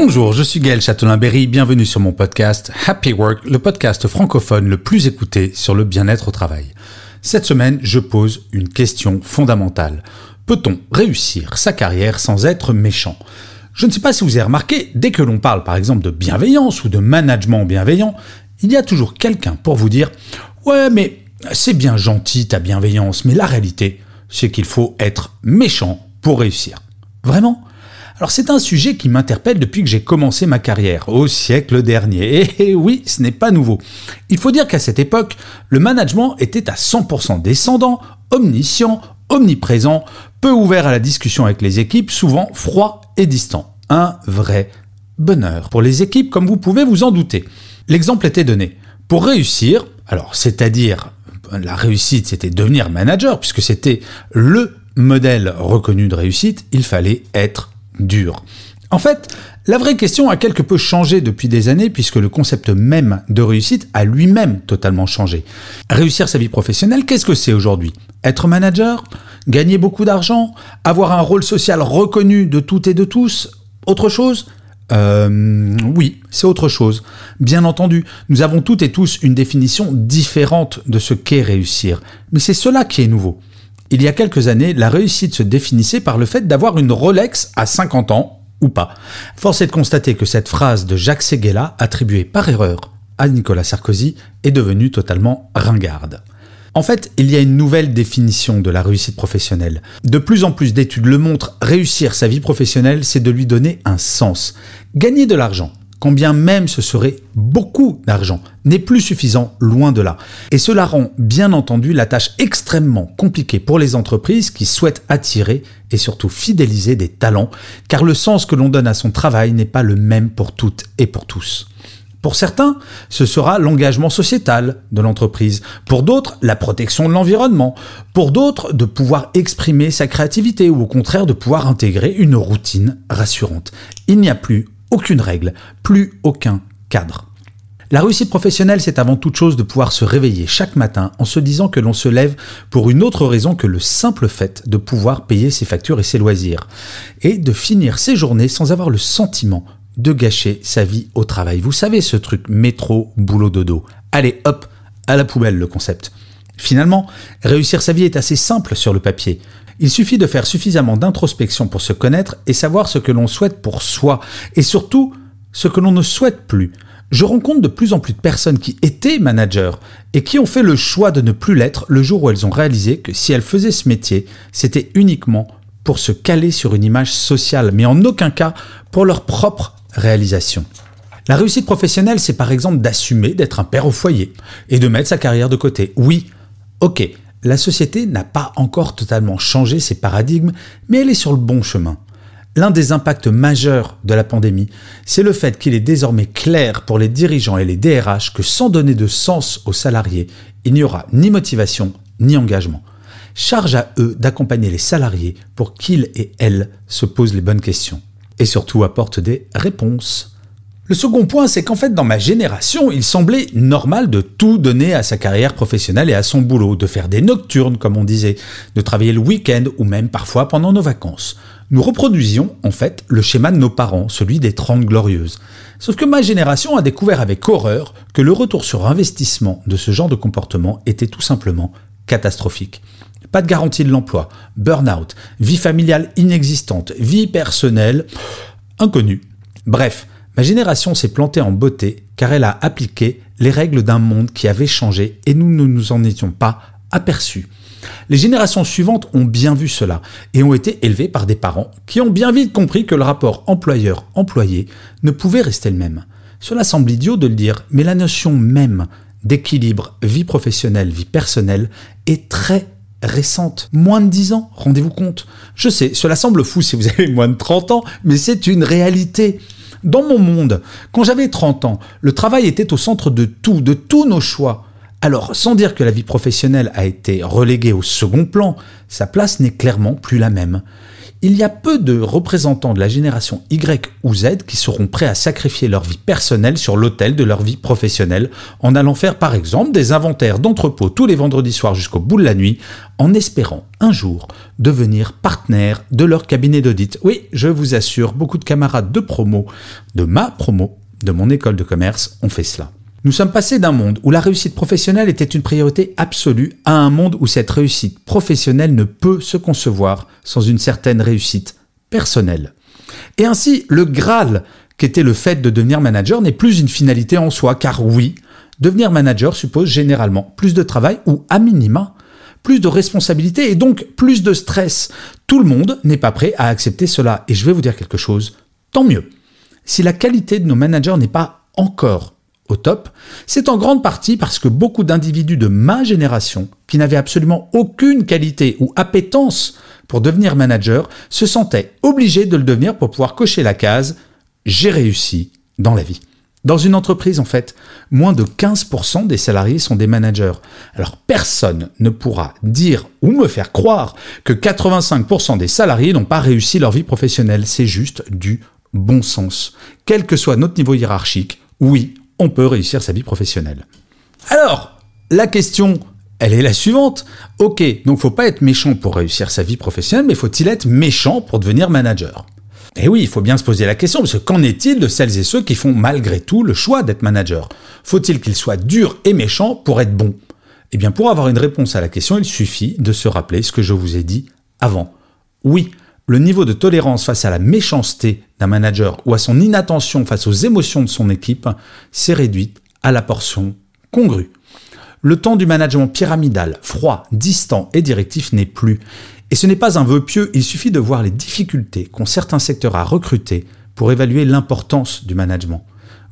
Bonjour, je suis Gaël Châtelain-Berry, bienvenue sur mon podcast Happy Work, le podcast francophone le plus écouté sur le bien-être au travail. Cette semaine, je pose une question fondamentale. Peut-on réussir sa carrière sans être méchant? Je ne sais pas si vous avez remarqué, dès que l'on parle par exemple de bienveillance ou de management bienveillant, il y a toujours quelqu'un pour vous dire Ouais, mais c'est bien gentil ta bienveillance, mais la réalité, c'est qu'il faut être méchant pour réussir. Vraiment? Alors c'est un sujet qui m'interpelle depuis que j'ai commencé ma carrière, au siècle dernier. Et oui, ce n'est pas nouveau. Il faut dire qu'à cette époque, le management était à 100% descendant, omniscient, omniprésent, peu ouvert à la discussion avec les équipes, souvent froid et distant. Un vrai bonheur pour les équipes, comme vous pouvez vous en douter. L'exemple était donné. Pour réussir, alors c'est-à-dire la réussite, c'était devenir manager, puisque c'était le modèle reconnu de réussite, il fallait être dur. En fait, la vraie question a quelque peu changé depuis des années puisque le concept même de réussite a lui-même totalement changé. Réussir sa vie professionnelle, qu'est-ce que c'est aujourd'hui? Être manager? Gagner beaucoup d'argent? Avoir un rôle social reconnu de toutes et de tous? Autre chose? Euh, oui, c'est autre chose. Bien entendu, nous avons toutes et tous une définition différente de ce qu'est réussir. Mais c'est cela qui est nouveau. Il y a quelques années, la réussite se définissait par le fait d'avoir une Rolex à 50 ans, ou pas. Force est de constater que cette phrase de Jacques Seguela, attribuée par erreur à Nicolas Sarkozy, est devenue totalement ringarde. En fait, il y a une nouvelle définition de la réussite professionnelle. De plus en plus d'études le montrent, réussir sa vie professionnelle, c'est de lui donner un sens. Gagner de l'argent, quand bien même ce serait beaucoup d'argent, n'est plus suffisant, loin de là. Et cela rend bien entendu la tâche extrêmement compliquée pour les entreprises qui souhaitent attirer et surtout fidéliser des talents, car le sens que l'on donne à son travail n'est pas le même pour toutes et pour tous. Pour certains, ce sera l'engagement sociétal de l'entreprise. Pour d'autres, la protection de l'environnement. Pour d'autres, de pouvoir exprimer sa créativité ou au contraire de pouvoir intégrer une routine rassurante. Il n'y a plus aucune règle, plus aucun cadre. La réussite professionnelle, c'est avant toute chose de pouvoir se réveiller chaque matin en se disant que l'on se lève pour une autre raison que le simple fait de pouvoir payer ses factures et ses loisirs, et de finir ses journées sans avoir le sentiment de gâcher sa vie au travail. Vous savez ce truc métro, boulot, dodo. Allez, hop, à la poubelle le concept. Finalement, réussir sa vie est assez simple sur le papier. Il suffit de faire suffisamment d'introspection pour se connaître et savoir ce que l'on souhaite pour soi, et surtout ce que l'on ne souhaite plus. Je rencontre de plus en plus de personnes qui étaient managers et qui ont fait le choix de ne plus l'être le jour où elles ont réalisé que si elles faisaient ce métier, c'était uniquement pour se caler sur une image sociale, mais en aucun cas pour leur propre réalisation. La réussite professionnelle, c'est par exemple d'assumer d'être un père au foyer et de mettre sa carrière de côté. Oui, ok, la société n'a pas encore totalement changé ses paradigmes, mais elle est sur le bon chemin. L'un des impacts majeurs de la pandémie, c'est le fait qu'il est désormais clair pour les dirigeants et les DRH que sans donner de sens aux salariés, il n'y aura ni motivation ni engagement. Charge à eux d'accompagner les salariés pour qu'ils et elles se posent les bonnes questions et surtout apportent des réponses. Le second point, c'est qu'en fait, dans ma génération, il semblait normal de tout donner à sa carrière professionnelle et à son boulot, de faire des nocturnes, comme on disait, de travailler le week-end ou même parfois pendant nos vacances. Nous reproduisions, en fait, le schéma de nos parents, celui des Trente Glorieuses. Sauf que ma génération a découvert avec horreur que le retour sur investissement de ce genre de comportement était tout simplement catastrophique. Pas de garantie de l'emploi, burn-out, vie familiale inexistante, vie personnelle inconnue. Bref, Ma génération s'est plantée en beauté car elle a appliqué les règles d'un monde qui avait changé et nous ne nous en étions pas aperçus. Les générations suivantes ont bien vu cela et ont été élevées par des parents qui ont bien vite compris que le rapport employeur-employé ne pouvait rester le même. Cela semble idiot de le dire, mais la notion même d'équilibre vie professionnelle, vie personnelle est très récente. Moins de 10 ans, rendez-vous compte. Je sais, cela semble fou si vous avez moins de 30 ans, mais c'est une réalité. Dans mon monde, quand j'avais 30 ans, le travail était au centre de tout, de tous nos choix. Alors, sans dire que la vie professionnelle a été reléguée au second plan, sa place n'est clairement plus la même il y a peu de représentants de la génération Y ou Z qui seront prêts à sacrifier leur vie personnelle sur l'autel de leur vie professionnelle en allant faire par exemple des inventaires d'entrepôts tous les vendredis soirs jusqu'au bout de la nuit en espérant un jour devenir partenaire de leur cabinet d'audit. Oui, je vous assure, beaucoup de camarades de promo, de ma promo, de mon école de commerce ont fait cela. Nous sommes passés d'un monde où la réussite professionnelle était une priorité absolue à un monde où cette réussite professionnelle ne peut se concevoir sans une certaine réussite personnelle. Et ainsi, le Graal qu'était le fait de devenir manager n'est plus une finalité en soi, car oui, devenir manager suppose généralement plus de travail ou à minima plus de responsabilités et donc plus de stress. Tout le monde n'est pas prêt à accepter cela. Et je vais vous dire quelque chose, tant mieux. Si la qualité de nos managers n'est pas encore au top, c'est en grande partie parce que beaucoup d'individus de ma génération, qui n'avaient absolument aucune qualité ou appétence pour devenir manager, se sentaient obligés de le devenir pour pouvoir cocher la case j'ai réussi dans la vie. Dans une entreprise, en fait, moins de 15% des salariés sont des managers. Alors personne ne pourra dire ou me faire croire que 85% des salariés n'ont pas réussi leur vie professionnelle. C'est juste du bon sens. Quel que soit notre niveau hiérarchique, oui, on peut réussir sa vie professionnelle. Alors, la question, elle est la suivante. Ok, donc faut pas être méchant pour réussir sa vie professionnelle, mais faut-il être méchant pour devenir manager? Eh oui, il faut bien se poser la question, parce que qu'en est-il de celles et ceux qui font malgré tout le choix d'être manager? Faut-il qu'ils soient durs et méchants pour être bons? Eh bien, pour avoir une réponse à la question, il suffit de se rappeler ce que je vous ai dit avant. Oui, le niveau de tolérance face à la méchanceté d'un manager ou à son inattention face aux émotions de son équipe s'est réduit à la portion congrue. Le temps du management pyramidal, froid, distant et directif n'est plus. Et ce n'est pas un vœu pieux, il suffit de voir les difficultés qu'ont certains secteurs à recruter pour évaluer l'importance du management.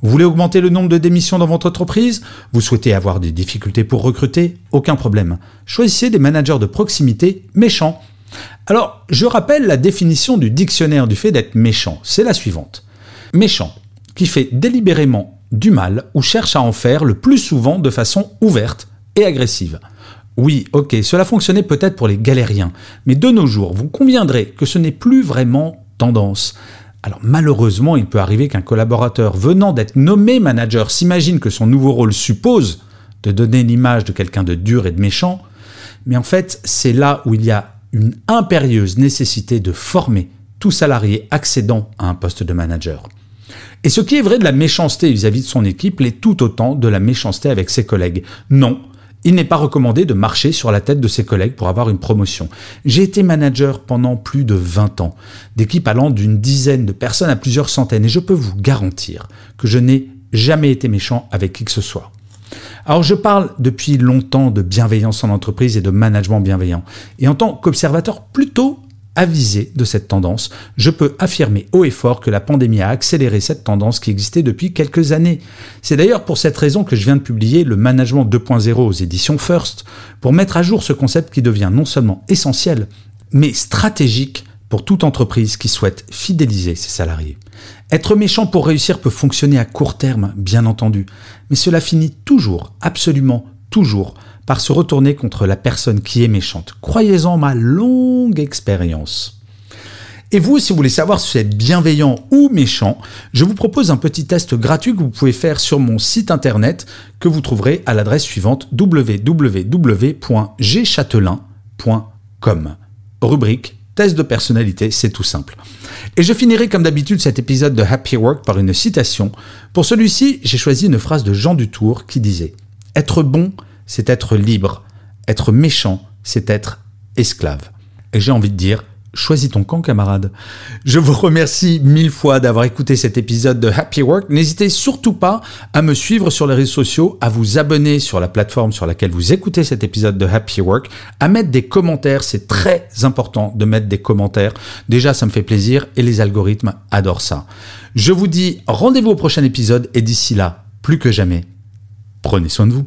Vous voulez augmenter le nombre de démissions dans votre entreprise? Vous souhaitez avoir des difficultés pour recruter? Aucun problème. Choisissez des managers de proximité méchants alors, je rappelle la définition du dictionnaire du fait d'être méchant. C'est la suivante. Méchant, qui fait délibérément du mal ou cherche à en faire le plus souvent de façon ouverte et agressive. Oui, ok, cela fonctionnait peut-être pour les galériens, mais de nos jours, vous conviendrez que ce n'est plus vraiment tendance. Alors malheureusement, il peut arriver qu'un collaborateur venant d'être nommé manager s'imagine que son nouveau rôle suppose de donner l'image de quelqu'un de dur et de méchant, mais en fait, c'est là où il y a une impérieuse nécessité de former tout salarié accédant à un poste de manager. Et ce qui est vrai de la méchanceté vis-à-vis de son équipe l'est tout autant de la méchanceté avec ses collègues. Non, il n'est pas recommandé de marcher sur la tête de ses collègues pour avoir une promotion. J'ai été manager pendant plus de 20 ans, d'équipes allant d'une dizaine de personnes à plusieurs centaines, et je peux vous garantir que je n'ai jamais été méchant avec qui que ce soit. Alors je parle depuis longtemps de bienveillance en entreprise et de management bienveillant. Et en tant qu'observateur plutôt avisé de cette tendance, je peux affirmer haut et fort que la pandémie a accéléré cette tendance qui existait depuis quelques années. C'est d'ailleurs pour cette raison que je viens de publier le Management 2.0 aux éditions First, pour mettre à jour ce concept qui devient non seulement essentiel, mais stratégique pour toute entreprise qui souhaite fidéliser ses salariés. Être méchant pour réussir peut fonctionner à court terme, bien entendu, mais cela finit toujours, absolument toujours, par se retourner contre la personne qui est méchante. Croyez-en ma longue expérience. Et vous, si vous voulez savoir si vous êtes bienveillant ou méchant, je vous propose un petit test gratuit que vous pouvez faire sur mon site internet que vous trouverez à l'adresse suivante www.gchatelain.com. Rubrique Test de personnalité, c'est tout simple. Et je finirai comme d'habitude cet épisode de Happy Work par une citation. Pour celui-ci, j'ai choisi une phrase de Jean Dutour qui disait ⁇ Être bon, c'est être libre. Être méchant, c'est être esclave. ⁇ Et j'ai envie de dire ⁇ choisis ton camp, camarade. Je vous remercie mille fois d'avoir écouté cet épisode de Happy Work. N'hésitez surtout pas à me suivre sur les réseaux sociaux, à vous abonner sur la plateforme sur laquelle vous écoutez cet épisode de Happy Work, à mettre des commentaires. C'est très important de mettre des commentaires. Déjà, ça me fait plaisir et les algorithmes adorent ça. Je vous dis rendez-vous au prochain épisode et d'ici là, plus que jamais, prenez soin de vous.